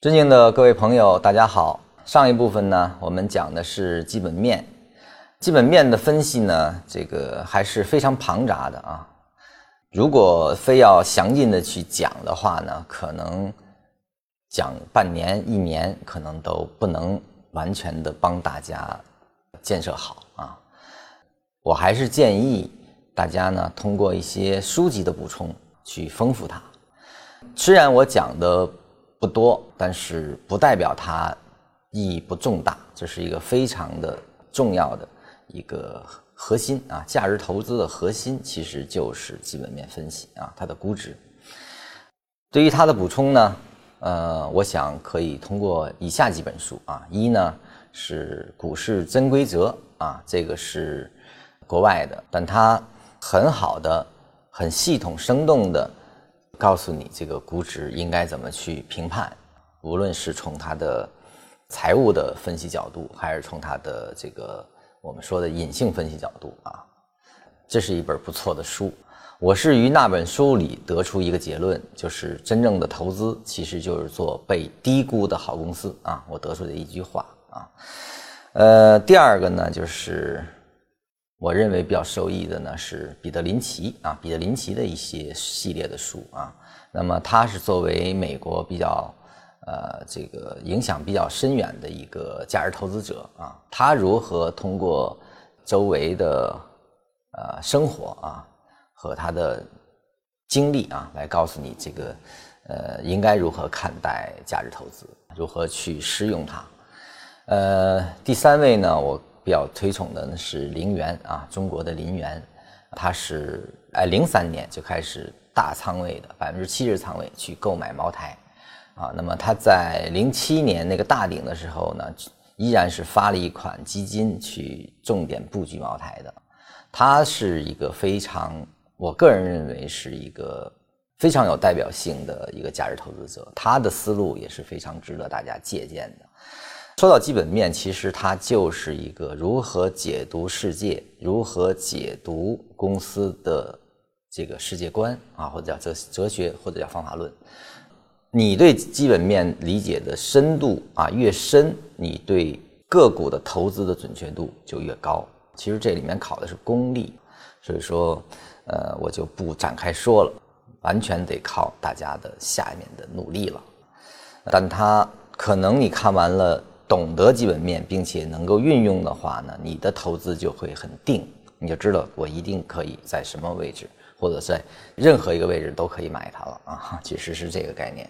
尊敬的各位朋友，大家好。上一部分呢，我们讲的是基本面，基本面的分析呢，这个还是非常庞杂的啊。如果非要详尽的去讲的话呢，可能讲半年、一年，可能都不能完全的帮大家建设好啊。我还是建议大家呢，通过一些书籍的补充去丰富它。虽然我讲的不多，但是不代表它意义不重大。这是一个非常的重要的一个核心啊，价值投资的核心其实就是基本面分析啊，它的估值。对于它的补充呢，呃，我想可以通过以下几本书啊，一呢是《股市真规则》啊，这个是。国外的，但它很好的、很系统、生动的告诉你这个估值应该怎么去评判，无论是从它的财务的分析角度，还是从它的这个我们说的隐性分析角度啊，这是一本不错的书。我是于那本书里得出一个结论，就是真正的投资其实就是做被低估的好公司啊。我得出的一句话啊。呃，第二个呢就是。我认为比较受益的呢是彼得林奇啊，彼得林奇的一些系列的书啊。那么他是作为美国比较呃这个影响比较深远的一个价值投资者啊，他如何通过周围的呃生活啊和他的经历啊来告诉你这个呃应该如何看待价值投资，如何去使用它。呃，第三位呢我。比较推崇的呢是林园啊，中国的林园，他是哎零三年就开始大仓位的百分之七十仓位去购买茅台，啊，那么他在零七年那个大顶的时候呢，依然是发了一款基金去重点布局茅台的，他是一个非常，我个人认为是一个非常有代表性的一个价值投资者，他的思路也是非常值得大家借鉴的。说到基本面，其实它就是一个如何解读世界、如何解读公司的这个世界观啊，或者叫哲哲学，或者叫方法论。你对基本面理解的深度啊越深，你对个股的投资的准确度就越高。其实这里面考的是功力，所以说，呃，我就不展开说了，完全得靠大家的下面的努力了。但它可能你看完了。懂得基本面，并且能够运用的话呢，你的投资就会很定，你就知道我一定可以在什么位置，或者在任何一个位置都可以买它了啊，其实是这个概念。